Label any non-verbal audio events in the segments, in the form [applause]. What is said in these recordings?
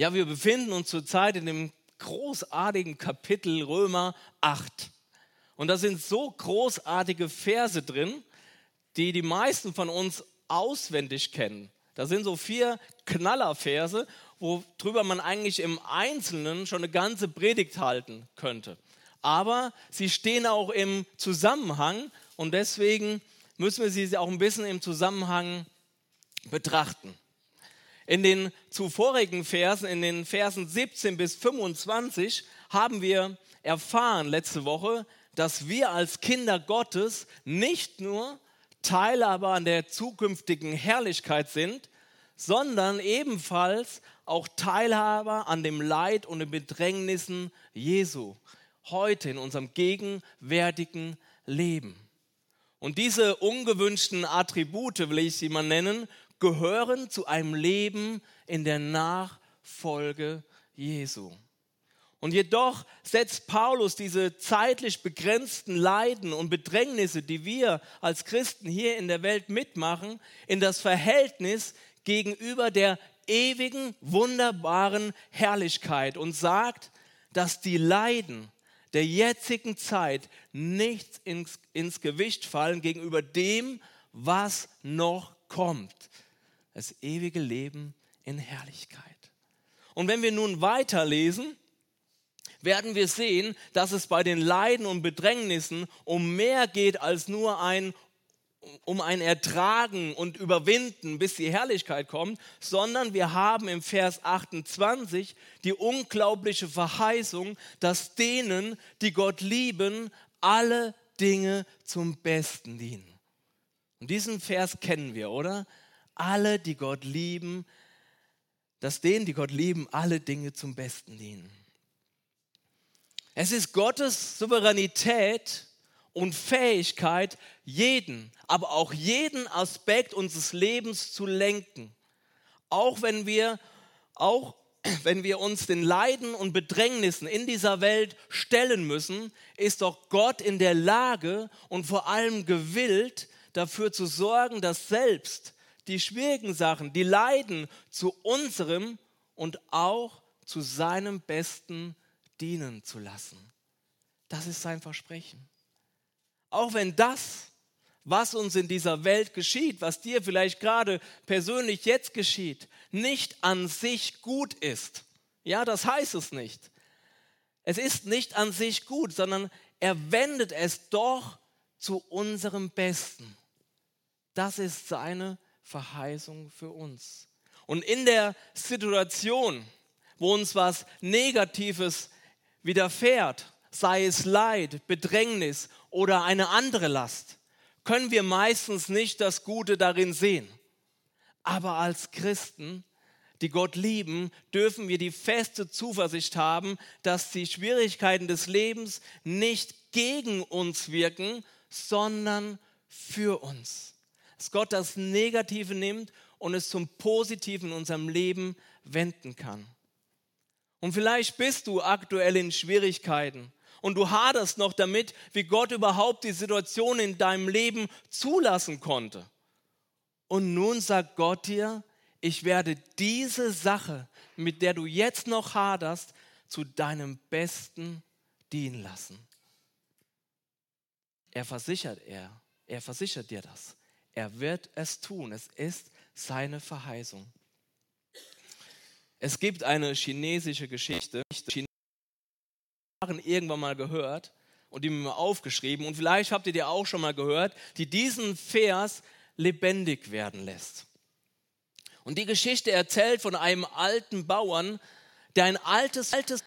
Ja, wir befinden uns zurzeit in dem großartigen Kapitel Römer 8. Und da sind so großartige Verse drin, die die meisten von uns auswendig kennen. Da sind so vier Knallerverse, worüber man eigentlich im Einzelnen schon eine ganze Predigt halten könnte. Aber sie stehen auch im Zusammenhang und deswegen müssen wir sie auch ein bisschen im Zusammenhang betrachten. In den zuvorigen Versen, in den Versen 17 bis 25, haben wir erfahren letzte Woche, dass wir als Kinder Gottes nicht nur Teilhaber an der zukünftigen Herrlichkeit sind, sondern ebenfalls auch Teilhaber an dem Leid und den Bedrängnissen Jesu, heute in unserem gegenwärtigen Leben. Und diese ungewünschten Attribute, will ich sie mal nennen, gehören zu einem Leben in der Nachfolge Jesu. Und jedoch setzt Paulus diese zeitlich begrenzten Leiden und Bedrängnisse, die wir als Christen hier in der Welt mitmachen, in das Verhältnis gegenüber der ewigen, wunderbaren Herrlichkeit und sagt, dass die Leiden der jetzigen Zeit nicht ins, ins Gewicht fallen gegenüber dem, was noch kommt das ewige Leben in Herrlichkeit. Und wenn wir nun weiterlesen, werden wir sehen, dass es bei den Leiden und Bedrängnissen um mehr geht als nur ein um ein Ertragen und Überwinden, bis die Herrlichkeit kommt, sondern wir haben im Vers 28 die unglaubliche Verheißung, dass denen, die Gott lieben, alle Dinge zum Besten dienen. Und diesen Vers kennen wir, oder? Alle, die Gott lieben, dass denen, die Gott lieben, alle Dinge zum Besten dienen. Es ist Gottes Souveränität und Fähigkeit, jeden, aber auch jeden Aspekt unseres Lebens zu lenken. Auch wenn wir, auch [clears throat] wenn wir uns den Leiden und Bedrängnissen in dieser Welt stellen müssen, ist doch Gott in der Lage und vor allem gewillt, dafür zu sorgen, dass selbst die schwierigen Sachen, die Leiden zu unserem und auch zu seinem Besten dienen zu lassen. Das ist sein Versprechen. Auch wenn das, was uns in dieser Welt geschieht, was dir vielleicht gerade persönlich jetzt geschieht, nicht an sich gut ist. Ja, das heißt es nicht. Es ist nicht an sich gut, sondern er wendet es doch zu unserem Besten. Das ist seine Verheißung für uns. Und in der Situation, wo uns was Negatives widerfährt, sei es Leid, Bedrängnis oder eine andere Last, können wir meistens nicht das Gute darin sehen. Aber als Christen, die Gott lieben, dürfen wir die feste Zuversicht haben, dass die Schwierigkeiten des Lebens nicht gegen uns wirken, sondern für uns dass Gott das Negative nimmt und es zum Positiven in unserem Leben wenden kann. Und vielleicht bist du aktuell in Schwierigkeiten und du haderst noch damit, wie Gott überhaupt die Situation in deinem Leben zulassen konnte. Und nun sagt Gott dir, ich werde diese Sache, mit der du jetzt noch haderst, zu deinem Besten dienen lassen. Er versichert er, er versichert dir das. Er wird es tun. Es ist seine Verheißung. Es gibt eine chinesische Geschichte, die haben irgendwann mal gehört und die mir aufgeschrieben und vielleicht habt ihr die auch schon mal gehört, die diesen Vers lebendig werden lässt. Und die Geschichte erzählt von einem alten Bauern, der ein altes, altes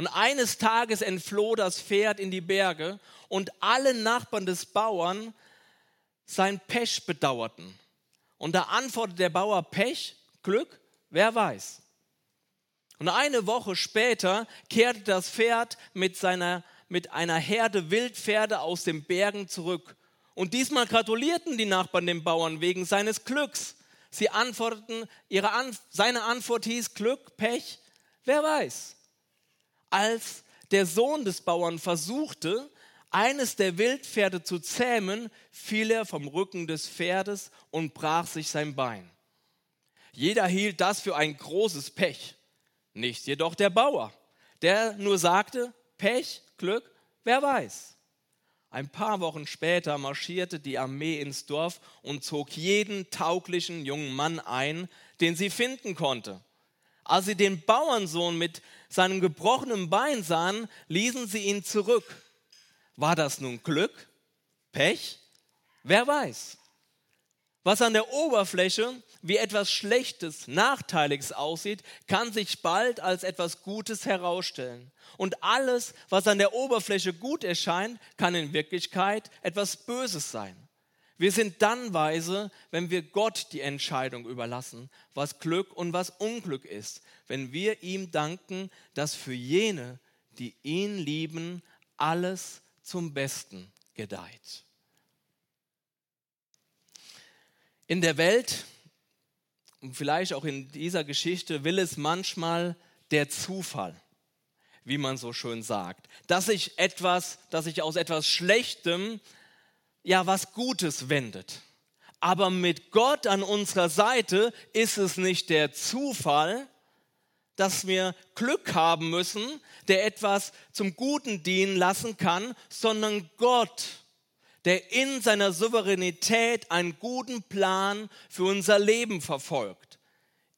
und eines Tages entfloh das Pferd in die Berge und alle Nachbarn des Bauern sein Pech bedauerten. Und da antwortet der Bauer Pech, Glück, wer weiß. Und eine Woche später kehrte das Pferd mit, seiner, mit einer Herde Wildpferde aus den Bergen zurück. Und diesmal gratulierten die Nachbarn dem Bauern wegen seines Glücks. Sie antworteten, ihre An seine Antwort hieß Glück, Pech, wer weiß. Als der Sohn des Bauern versuchte, eines der Wildpferde zu zähmen, fiel er vom Rücken des Pferdes und brach sich sein Bein. Jeder hielt das für ein großes Pech, nicht jedoch der Bauer, der nur sagte, Pech, Glück, wer weiß. Ein paar Wochen später marschierte die Armee ins Dorf und zog jeden tauglichen jungen Mann ein, den sie finden konnte. Als sie den Bauernsohn mit seinem gebrochenen Bein sahen, ließen sie ihn zurück. War das nun Glück? Pech? Wer weiß. Was an der Oberfläche wie etwas Schlechtes, Nachteiliges aussieht, kann sich bald als etwas Gutes herausstellen. Und alles, was an der Oberfläche gut erscheint, kann in Wirklichkeit etwas Böses sein. Wir sind dann weise, wenn wir Gott die Entscheidung überlassen, was Glück und was Unglück ist, wenn wir ihm danken, dass für jene, die ihn lieben, alles zum Besten gedeiht. In der Welt und vielleicht auch in dieser Geschichte will es manchmal der Zufall, wie man so schön sagt, dass sich etwas, dass sich aus etwas Schlechtem ja was Gutes wendet. Aber mit Gott an unserer Seite ist es nicht der Zufall, dass wir Glück haben müssen, der etwas zum Guten dienen lassen kann, sondern Gott, der in seiner Souveränität einen guten Plan für unser Leben verfolgt,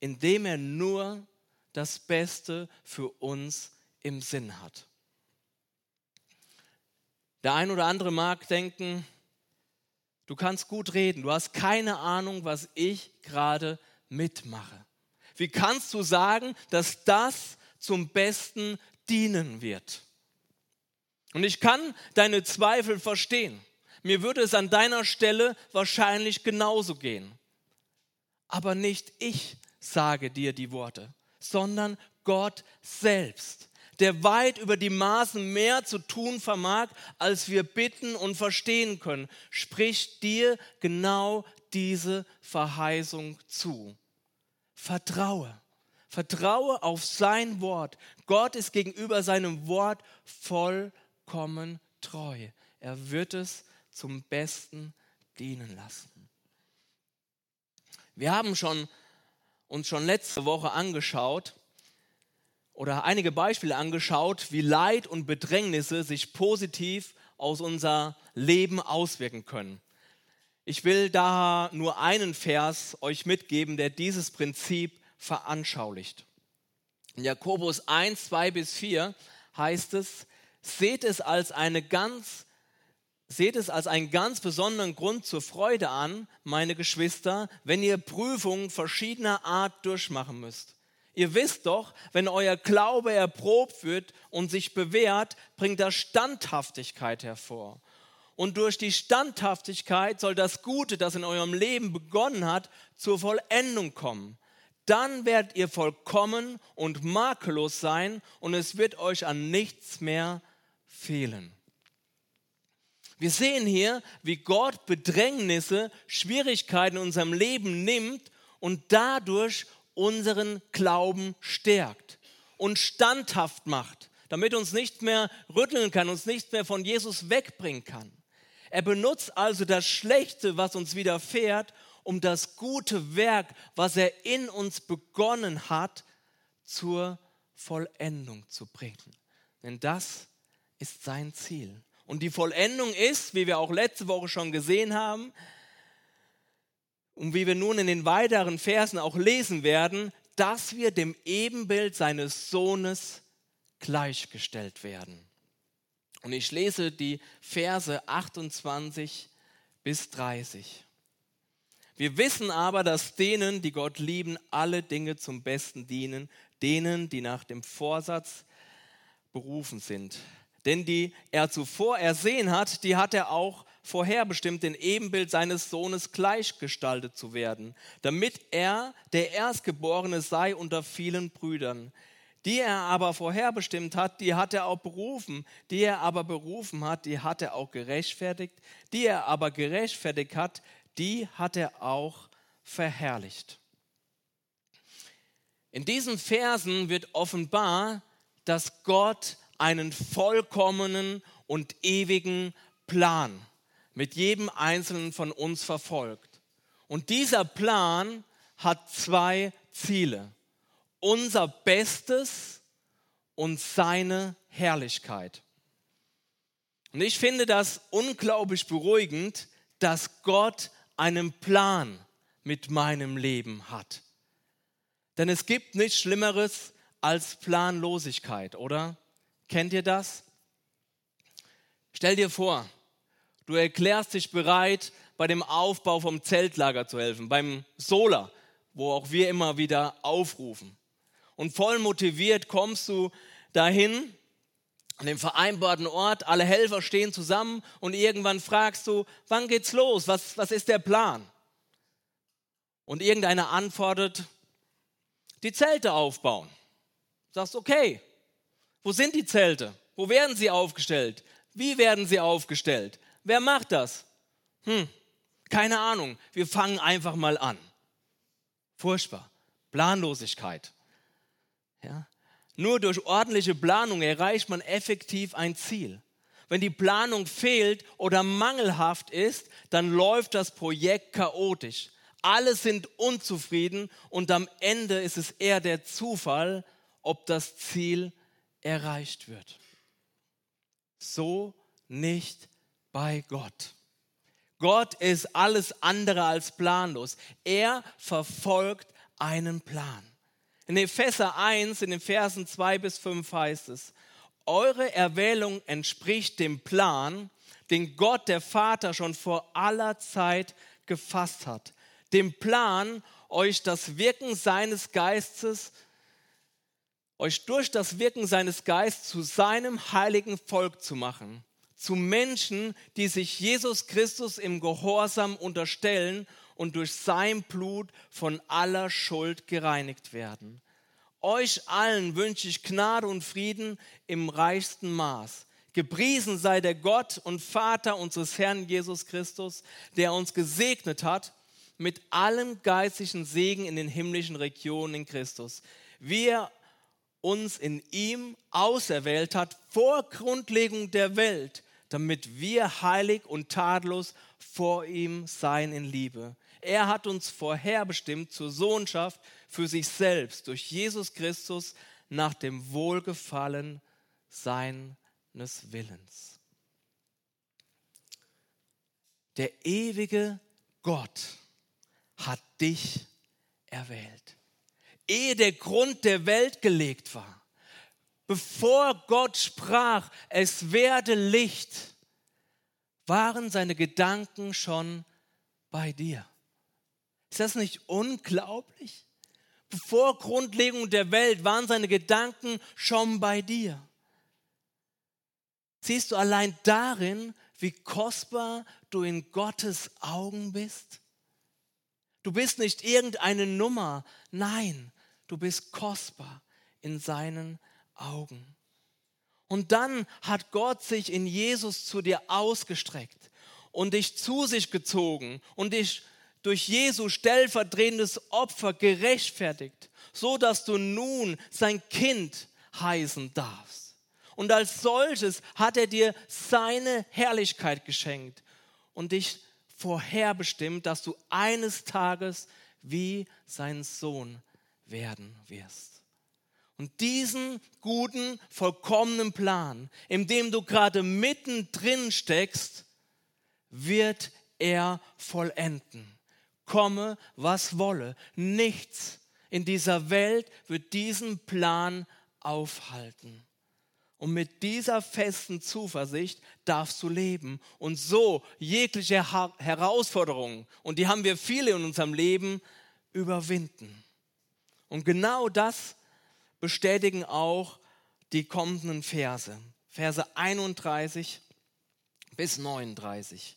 indem er nur das Beste für uns im Sinn hat. Der ein oder andere mag denken, du kannst gut reden, du hast keine Ahnung, was ich gerade mitmache. Wie kannst du sagen, dass das zum Besten dienen wird? Und ich kann deine Zweifel verstehen. Mir würde es an deiner Stelle wahrscheinlich genauso gehen. Aber nicht ich sage dir die Worte, sondern Gott selbst, der weit über die Maßen mehr zu tun vermag, als wir bitten und verstehen können, spricht dir genau diese Verheißung zu. Vertraue. Vertraue auf sein Wort. Gott ist gegenüber seinem Wort vollkommen treu. Er wird es zum Besten dienen lassen. Wir haben schon, uns schon letzte Woche angeschaut oder einige Beispiele angeschaut, wie Leid und Bedrängnisse sich positiv aus unser Leben auswirken können. Ich will da nur einen Vers euch mitgeben, der dieses Prinzip veranschaulicht. In Jakobus 1, 2 bis 4 heißt es, seht es als eine ganz Seht es als einen ganz besonderen Grund zur Freude an, meine Geschwister, wenn ihr Prüfungen verschiedener Art durchmachen müsst. Ihr wisst doch, wenn euer Glaube erprobt wird und sich bewährt, bringt das Standhaftigkeit hervor. Und durch die Standhaftigkeit soll das Gute, das in eurem Leben begonnen hat, zur Vollendung kommen. Dann werdet ihr vollkommen und makellos sein und es wird euch an nichts mehr fehlen. Wir sehen hier, wie Gott Bedrängnisse, Schwierigkeiten in unserem Leben nimmt und dadurch unseren Glauben stärkt und standhaft macht, damit uns nicht mehr rütteln kann, uns nicht mehr von Jesus wegbringen kann. Er benutzt also das Schlechte, was uns widerfährt, um das gute Werk, was er in uns begonnen hat, zur Vollendung zu bringen. Denn das ist sein Ziel. Und die Vollendung ist, wie wir auch letzte Woche schon gesehen haben, und wie wir nun in den weiteren Versen auch lesen werden, dass wir dem Ebenbild seines Sohnes gleichgestellt werden. Und ich lese die Verse 28 bis 30. Wir wissen aber, dass denen, die Gott lieben, alle Dinge zum Besten dienen, denen, die nach dem Vorsatz berufen sind. Denn die er zuvor ersehen hat, die hat er auch vorherbestimmt, den Ebenbild seines Sohnes gleichgestaltet zu werden, damit er der Erstgeborene sei unter vielen Brüdern. Die er aber vorherbestimmt hat, die hat er auch berufen. Die er aber berufen hat, die hat er auch gerechtfertigt. Die er aber gerechtfertigt hat, die hat er auch verherrlicht. In diesen Versen wird offenbar, dass Gott einen vollkommenen und ewigen Plan mit jedem Einzelnen von uns verfolgt. Und dieser Plan hat zwei Ziele. Unser Bestes und seine Herrlichkeit. Und ich finde das unglaublich beruhigend, dass Gott einen Plan mit meinem Leben hat. Denn es gibt nichts Schlimmeres als Planlosigkeit, oder? Kennt ihr das? Stell dir vor, du erklärst dich bereit, bei dem Aufbau vom Zeltlager zu helfen, beim Solar, wo auch wir immer wieder aufrufen. Und voll motiviert kommst du dahin, an dem vereinbarten Ort, alle Helfer stehen zusammen und irgendwann fragst du, wann geht's los? Was, was ist der Plan? Und irgendeiner antwortet, die Zelte aufbauen. Du sagst, okay, wo sind die Zelte? Wo werden sie aufgestellt? Wie werden sie aufgestellt? Wer macht das? Hm, keine Ahnung. Wir fangen einfach mal an. Furchtbar. Planlosigkeit. Ja? Nur durch ordentliche Planung erreicht man effektiv ein Ziel. Wenn die Planung fehlt oder mangelhaft ist, dann läuft das Projekt chaotisch. Alle sind unzufrieden und am Ende ist es eher der Zufall, ob das Ziel erreicht wird. So nicht bei Gott. Gott ist alles andere als planlos. Er verfolgt einen Plan. In Epheser 1, in den Versen 2 bis 5 heißt es, eure Erwählung entspricht dem Plan, den Gott der Vater schon vor aller Zeit gefasst hat. Dem Plan, euch das Wirken seines Geistes, euch durch das Wirken seines Geistes zu seinem heiligen Volk zu machen. Zu Menschen, die sich Jesus Christus im Gehorsam unterstellen und durch sein Blut von aller Schuld gereinigt werden. Euch allen wünsche ich Gnade und Frieden im reichsten Maß. Gepriesen sei der Gott und Vater unseres Herrn Jesus Christus, der uns gesegnet hat mit allem geistlichen Segen in den himmlischen Regionen in Christus. Wie er uns in ihm auserwählt hat vor Grundlegung der Welt, damit wir heilig und tadellos vor ihm sein in Liebe. Er hat uns vorherbestimmt zur Sohnschaft für sich selbst durch Jesus Christus nach dem Wohlgefallen seines Willens. Der ewige Gott hat dich erwählt. Ehe der Grund der Welt gelegt war, bevor Gott sprach, es werde Licht, waren seine Gedanken schon bei dir. Ist das nicht unglaublich? Vor Grundlegung der Welt waren seine Gedanken schon bei dir. Siehst du allein darin, wie kostbar du in Gottes Augen bist? Du bist nicht irgendeine Nummer, nein, du bist kostbar in seinen Augen. Und dann hat Gott sich in Jesus zu dir ausgestreckt und dich zu sich gezogen und dich durch Jesu stellvertretendes Opfer gerechtfertigt, so dass du nun sein Kind heißen darfst. Und als solches hat er dir seine Herrlichkeit geschenkt und dich vorherbestimmt, dass du eines Tages wie sein Sohn werden wirst. Und diesen guten, vollkommenen Plan, in dem du gerade mittendrin steckst, wird er vollenden komme, was wolle. Nichts in dieser Welt wird diesen Plan aufhalten. Und mit dieser festen Zuversicht darfst du leben und so jegliche Herausforderungen, und die haben wir viele in unserem Leben, überwinden. Und genau das bestätigen auch die kommenden Verse. Verse 31 bis 39.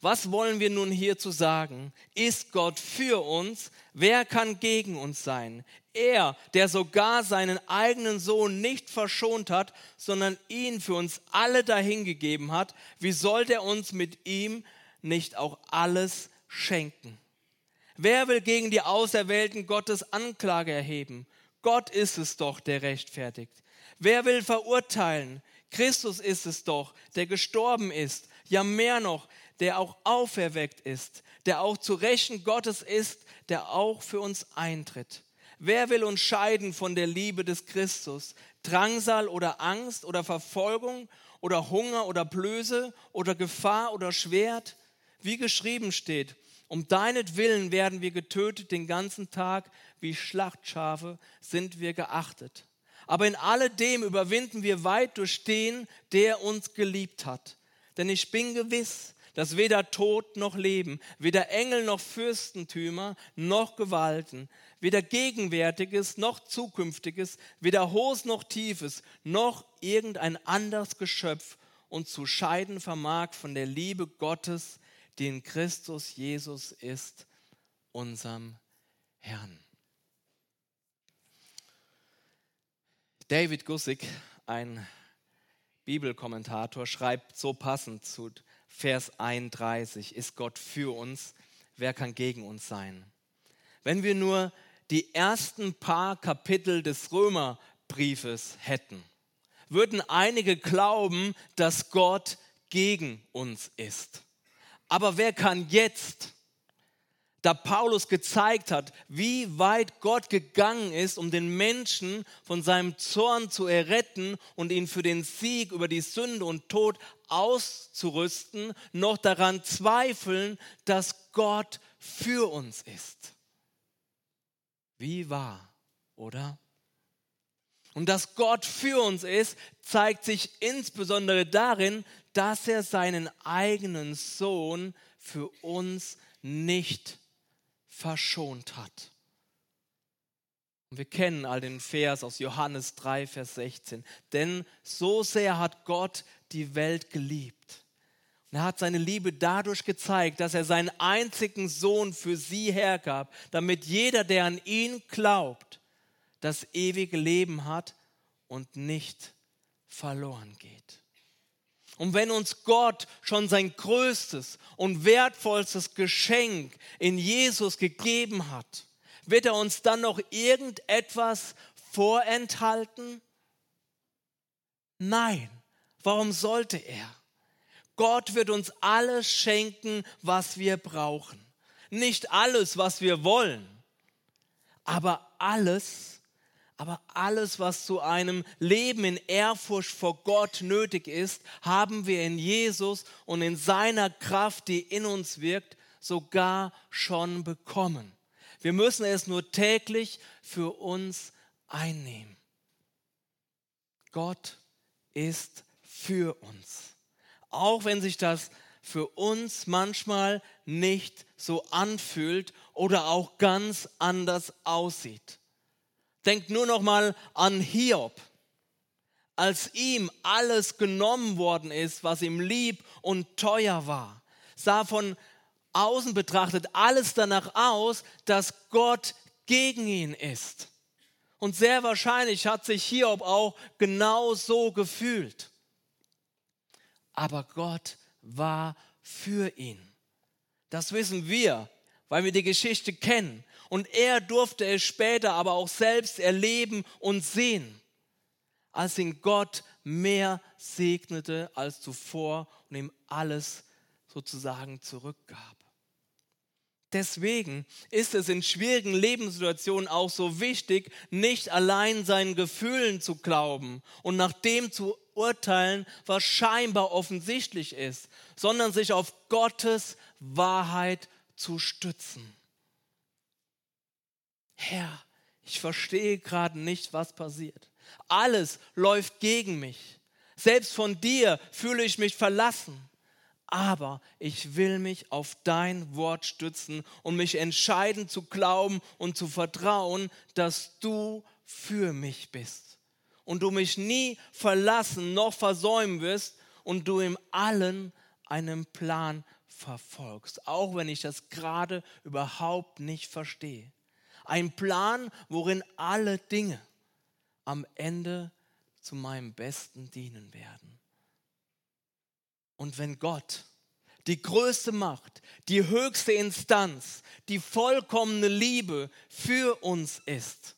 Was wollen wir nun hierzu sagen? Ist Gott für uns? Wer kann gegen uns sein? Er, der sogar seinen eigenen Sohn nicht verschont hat, sondern ihn für uns alle dahingegeben hat, wie soll der uns mit ihm nicht auch alles schenken? Wer will gegen die Auserwählten Gottes Anklage erheben? Gott ist es doch, der rechtfertigt. Wer will verurteilen? Christus ist es doch, der gestorben ist. Ja mehr noch, der auch auferweckt ist, der auch zu Rechten Gottes ist, der auch für uns eintritt. Wer will uns scheiden von der Liebe des Christus? Drangsal oder Angst oder Verfolgung oder Hunger oder Blöße oder Gefahr oder Schwert? Wie geschrieben steht, um deinetwillen werden wir getötet den ganzen Tag, wie Schlachtschafe sind wir geachtet. Aber in alledem überwinden wir weit durch den, der uns geliebt hat. Denn ich bin gewiss, dass weder Tod noch Leben, weder Engel noch Fürstentümer noch Gewalten, weder Gegenwärtiges noch Zukünftiges, weder Hohes noch Tiefes, noch irgendein anderes Geschöpf uns zu scheiden vermag von der Liebe Gottes, die in Christus Jesus ist, unserem Herrn. David Gussig, ein Bibelkommentator, schreibt so passend zu Vers 31, ist Gott für uns, wer kann gegen uns sein? Wenn wir nur die ersten paar Kapitel des Römerbriefes hätten, würden einige glauben, dass Gott gegen uns ist. Aber wer kann jetzt da Paulus gezeigt hat, wie weit Gott gegangen ist, um den Menschen von seinem Zorn zu erretten und ihn für den Sieg über die Sünde und Tod auszurüsten, noch daran zweifeln, dass Gott für uns ist. Wie wahr, oder? Und dass Gott für uns ist, zeigt sich insbesondere darin, dass er seinen eigenen Sohn für uns nicht verschont hat. Und wir kennen all den Vers aus Johannes 3, Vers 16. Denn so sehr hat Gott die Welt geliebt. Und er hat seine Liebe dadurch gezeigt, dass er seinen einzigen Sohn für sie hergab, damit jeder, der an ihn glaubt, das ewige Leben hat und nicht verloren geht. Und wenn uns Gott schon sein größtes und wertvollstes Geschenk in Jesus gegeben hat, wird er uns dann noch irgendetwas vorenthalten? Nein, warum sollte er? Gott wird uns alles schenken, was wir brauchen. Nicht alles, was wir wollen, aber alles, aber alles, was zu einem Leben in Ehrfurcht vor Gott nötig ist, haben wir in Jesus und in seiner Kraft, die in uns wirkt, sogar schon bekommen. Wir müssen es nur täglich für uns einnehmen. Gott ist für uns. Auch wenn sich das für uns manchmal nicht so anfühlt oder auch ganz anders aussieht. Denkt nur noch mal an Hiob. Als ihm alles genommen worden ist, was ihm lieb und teuer war, sah von außen betrachtet alles danach aus, dass Gott gegen ihn ist. Und sehr wahrscheinlich hat sich Hiob auch genau so gefühlt. Aber Gott war für ihn. Das wissen wir, weil wir die Geschichte kennen. Und er durfte es später aber auch selbst erleben und sehen, als ihn Gott mehr segnete als zuvor und ihm alles sozusagen zurückgab. Deswegen ist es in schwierigen Lebenssituationen auch so wichtig, nicht allein seinen Gefühlen zu glauben und nach dem zu urteilen, was scheinbar offensichtlich ist, sondern sich auf Gottes Wahrheit zu stützen. Herr, ich verstehe gerade nicht, was passiert. Alles läuft gegen mich. Selbst von dir fühle ich mich verlassen. Aber ich will mich auf dein Wort stützen und mich entscheiden zu glauben und zu vertrauen, dass du für mich bist. Und du mich nie verlassen noch versäumen wirst und du im Allen einen Plan verfolgst, auch wenn ich das gerade überhaupt nicht verstehe. Ein Plan, worin alle Dinge am Ende zu meinem Besten dienen werden. Und wenn Gott die größte Macht, die höchste Instanz, die vollkommene Liebe für uns ist,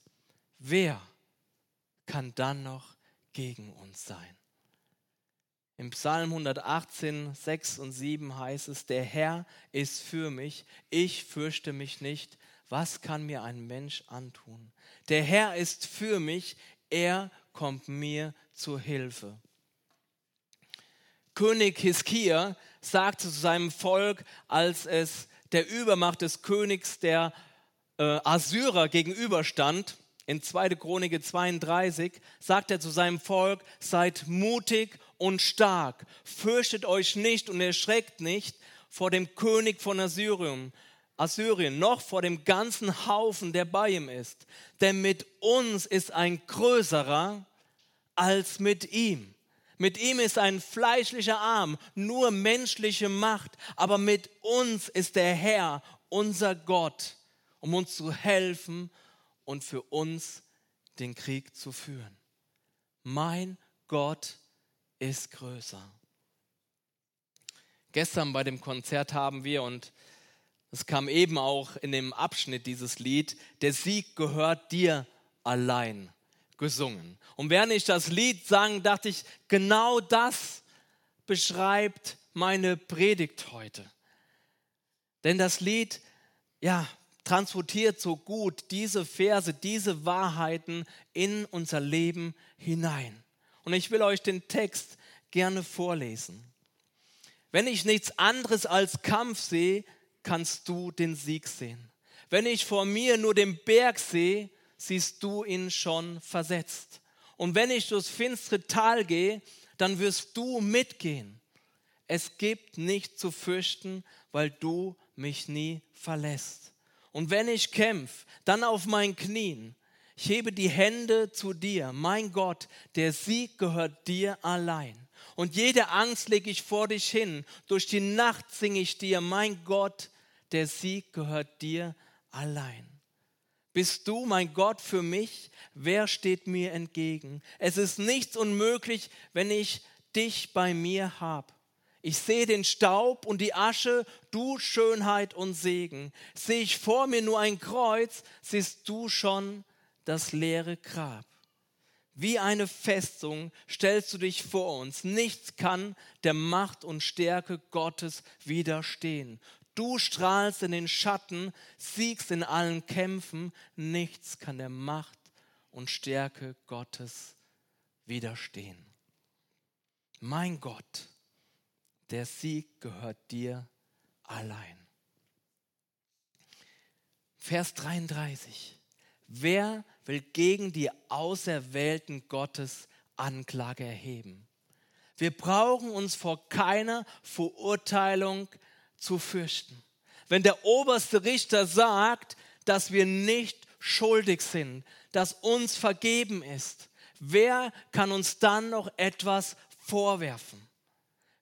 wer kann dann noch gegen uns sein? Im Psalm 118, 6 und 7 heißt es, der Herr ist für mich, ich fürchte mich nicht. Was kann mir ein Mensch antun? Der Herr ist für mich, er kommt mir zur Hilfe. König Hiskia sagte zu seinem Volk, als es der Übermacht des Königs der äh, Assyrer gegenüberstand, in 2. Chronik 32, sagt er zu seinem Volk, seid mutig und stark, fürchtet euch nicht und erschreckt nicht vor dem König von Assyrien, Assyrien, noch vor dem ganzen Haufen, der bei ihm ist. Denn mit uns ist ein größerer als mit ihm. Mit ihm ist ein fleischlicher Arm, nur menschliche Macht, aber mit uns ist der Herr, unser Gott, um uns zu helfen und für uns den Krieg zu führen. Mein Gott ist größer. Gestern bei dem Konzert haben wir, und es kam eben auch in dem Abschnitt dieses Lied, der Sieg gehört dir allein gesungen. Und während ich das Lied sang, dachte ich, genau das beschreibt meine Predigt heute. Denn das Lied, ja, transportiert so gut diese Verse, diese Wahrheiten in unser Leben hinein. Und ich will euch den Text gerne vorlesen. Wenn ich nichts anderes als Kampf sehe, kannst du den Sieg sehen. Wenn ich vor mir nur den Berg sehe, siehst du ihn schon versetzt. Und wenn ich durchs finstere Tal gehe, dann wirst du mitgehen. Es gibt nicht zu fürchten, weil du mich nie verlässt. Und wenn ich kämpfe, dann auf meinen Knien. Ich hebe die Hände zu dir, mein Gott, der Sieg gehört dir allein. Und jede Angst lege ich vor dich hin. Durch die Nacht singe ich dir, mein Gott, der Sieg gehört dir allein. Bist du, mein Gott, für mich? Wer steht mir entgegen? Es ist nichts unmöglich, wenn ich dich bei mir habe. Ich sehe den Staub und die Asche, du Schönheit und Segen. Sehe ich vor mir nur ein Kreuz, siehst du schon das leere Grab. Wie eine Festung stellst du dich vor uns. Nichts kann der Macht und Stärke Gottes widerstehen. Du strahlst in den Schatten, siegst in allen Kämpfen. Nichts kann der Macht und Stärke Gottes widerstehen. Mein Gott, der Sieg gehört dir allein. Vers 33. Wer will gegen die Auserwählten Gottes Anklage erheben? Wir brauchen uns vor keiner Verurteilung zu fürchten. Wenn der oberste Richter sagt, dass wir nicht schuldig sind, dass uns vergeben ist, wer kann uns dann noch etwas vorwerfen?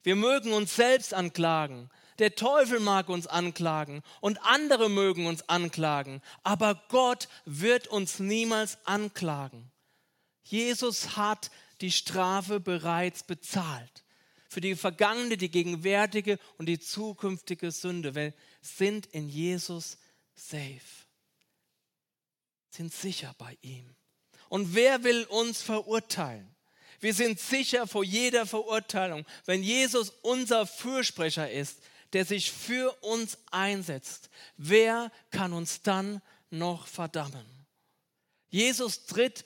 Wir mögen uns selbst anklagen, der Teufel mag uns anklagen und andere mögen uns anklagen, aber Gott wird uns niemals anklagen. Jesus hat die Strafe bereits bezahlt. Für die vergangene, die gegenwärtige und die zukünftige Sünde. Wir sind in Jesus safe. Sind sicher bei ihm. Und wer will uns verurteilen? Wir sind sicher vor jeder Verurteilung, wenn Jesus unser Fürsprecher ist, der sich für uns einsetzt. Wer kann uns dann noch verdammen? Jesus tritt,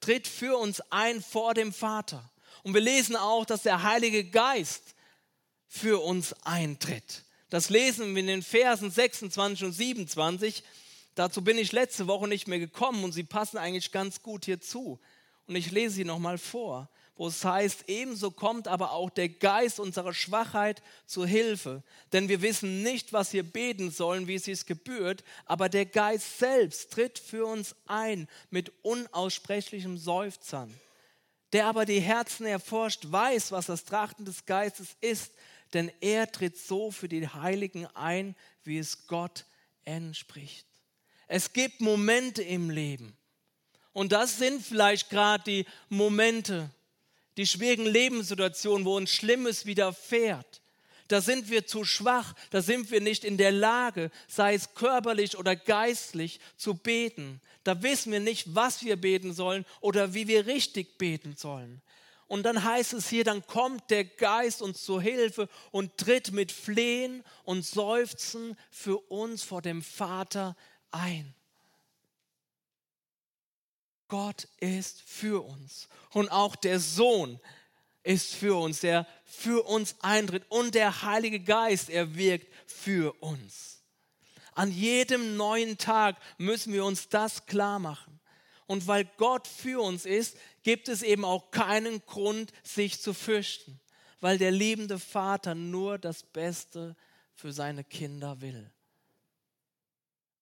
tritt für uns ein vor dem Vater. Und wir lesen auch, dass der Heilige Geist für uns eintritt. Das lesen wir in den Versen 26 und 27. Dazu bin ich letzte Woche nicht mehr gekommen und sie passen eigentlich ganz gut hierzu. Und ich lese sie nochmal vor wo es heißt, ebenso kommt aber auch der Geist unserer Schwachheit zu Hilfe. Denn wir wissen nicht, was wir beten sollen, wie es sich gebührt, aber der Geist selbst tritt für uns ein mit unaussprechlichem Seufzern. Der aber die Herzen erforscht, weiß, was das Trachten des Geistes ist, denn er tritt so für die Heiligen ein, wie es Gott entspricht. Es gibt Momente im Leben. Und das sind vielleicht gerade die Momente, die schwierigen Lebenssituationen, wo uns Schlimmes widerfährt. Da sind wir zu schwach, da sind wir nicht in der Lage, sei es körperlich oder geistlich, zu beten. Da wissen wir nicht, was wir beten sollen oder wie wir richtig beten sollen. Und dann heißt es hier, dann kommt der Geist uns zur Hilfe und tritt mit Flehen und Seufzen für uns vor dem Vater ein. Gott ist für uns. Und auch der Sohn ist für uns, der für uns eintritt. Und der Heilige Geist, er wirkt für uns. An jedem neuen Tag müssen wir uns das klar machen. Und weil Gott für uns ist, gibt es eben auch keinen Grund, sich zu fürchten, weil der liebende Vater nur das Beste für seine Kinder will.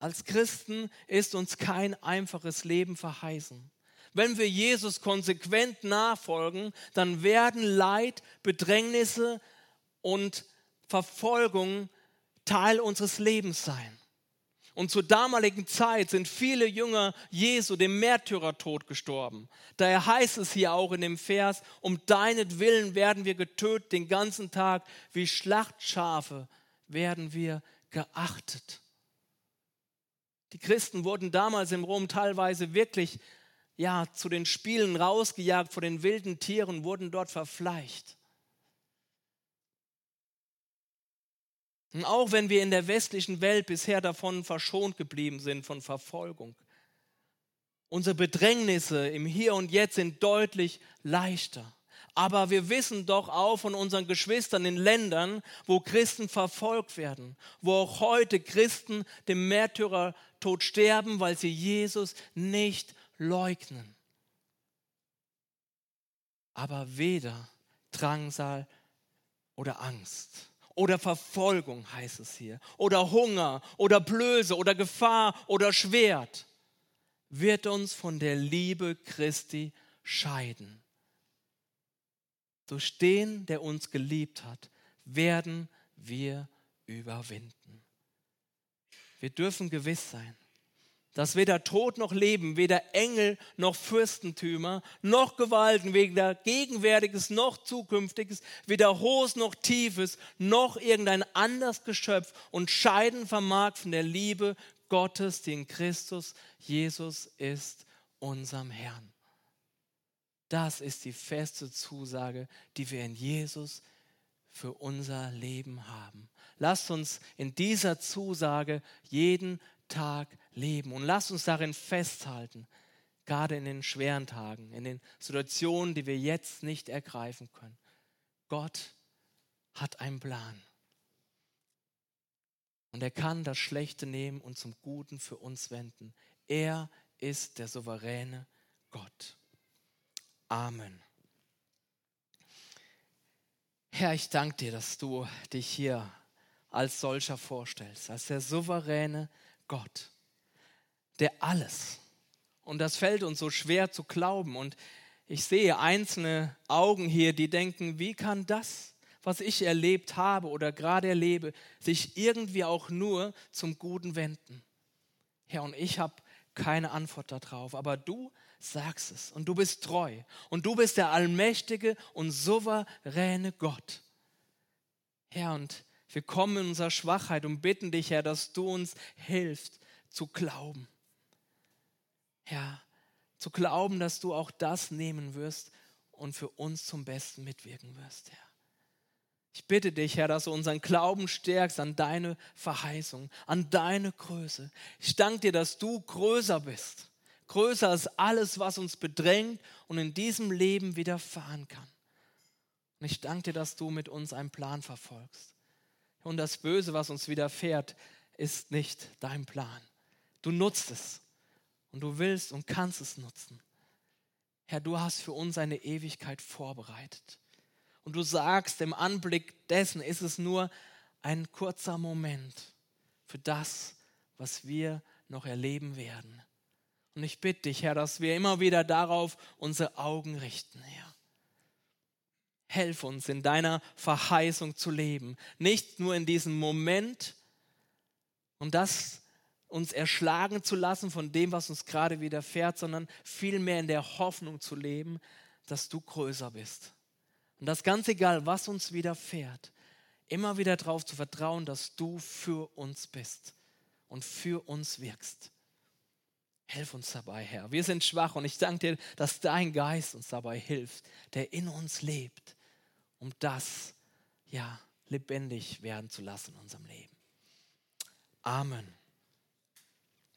Als Christen ist uns kein einfaches Leben verheißen. Wenn wir Jesus konsequent nachfolgen, dann werden Leid, Bedrängnisse und Verfolgung Teil unseres Lebens sein. Und zur damaligen Zeit sind viele Jünger Jesu dem Märtyrertod gestorben. Daher heißt es hier auch in dem Vers, um deinetwillen werden wir getötet den ganzen Tag, wie Schlachtschafe werden wir geachtet. Die Christen wurden damals im Rom teilweise wirklich ja, zu den Spielen rausgejagt vor den wilden Tieren, wurden dort verfleicht. Und auch wenn wir in der westlichen Welt bisher davon verschont geblieben sind, von Verfolgung, unsere Bedrängnisse im Hier und Jetzt sind deutlich leichter. Aber wir wissen doch auch von unseren Geschwistern in Ländern, wo Christen verfolgt werden, wo auch heute Christen dem Märtyrertod sterben, weil sie Jesus nicht leugnen. Aber weder Drangsal oder Angst oder Verfolgung heißt es hier, oder Hunger oder Blöße oder Gefahr oder Schwert wird uns von der Liebe Christi scheiden. Durch den, der uns geliebt hat, werden wir überwinden. Wir dürfen gewiss sein, dass weder Tod noch Leben, weder Engel noch Fürstentümer, noch Gewalten, weder Gegenwärtiges noch Zukünftiges, weder Hohes noch Tiefes, noch irgendein anderes Geschöpf und scheiden vermag von der Liebe Gottes, die in Christus Jesus ist, unserem Herrn. Das ist die feste Zusage, die wir in Jesus für unser Leben haben. Lasst uns in dieser Zusage jeden Tag leben. Und lasst uns darin festhalten, gerade in den schweren Tagen, in den Situationen, die wir jetzt nicht ergreifen können. Gott hat einen Plan. Und er kann das Schlechte nehmen und zum Guten für uns wenden. Er ist der souveräne Gott. Amen. Herr, ich danke dir, dass du dich hier als solcher vorstellst, als der souveräne Gott der alles. Und das fällt uns so schwer zu glauben. Und ich sehe einzelne Augen hier, die denken, wie kann das, was ich erlebt habe oder gerade erlebe, sich irgendwie auch nur zum Guten wenden? Herr, und ich habe keine Antwort darauf, aber du sagst es und du bist treu und du bist der allmächtige und souveräne Gott. Herr, und wir kommen in unserer Schwachheit und bitten dich, Herr, dass du uns hilfst zu glauben. Herr, zu glauben, dass du auch das nehmen wirst und für uns zum Besten mitwirken wirst, Herr. Ich bitte dich, Herr, dass du unseren Glauben stärkst an deine Verheißung, an deine Größe. Ich danke dir, dass du größer bist, größer als alles, was uns bedrängt und in diesem Leben widerfahren kann. Und ich danke dir, dass du mit uns einen Plan verfolgst. Und das Böse, was uns widerfährt, ist nicht dein Plan. Du nutzt es und du willst und kannst es nutzen. Herr, du hast für uns eine Ewigkeit vorbereitet. Und du sagst, im Anblick dessen ist es nur ein kurzer Moment für das, was wir noch erleben werden. Und ich bitte dich, Herr, dass wir immer wieder darauf unsere Augen richten, Herr. Helf uns, in deiner Verheißung zu leben. Nicht nur in diesem Moment. Und das uns erschlagen zu lassen von dem, was uns gerade widerfährt, sondern vielmehr in der Hoffnung zu leben, dass du größer bist. Und das ganz egal, was uns widerfährt, immer wieder darauf zu vertrauen, dass du für uns bist und für uns wirkst. Hilf uns dabei, Herr. Wir sind schwach und ich danke dir, dass dein Geist uns dabei hilft, der in uns lebt, um das ja lebendig werden zu lassen in unserem Leben. Amen.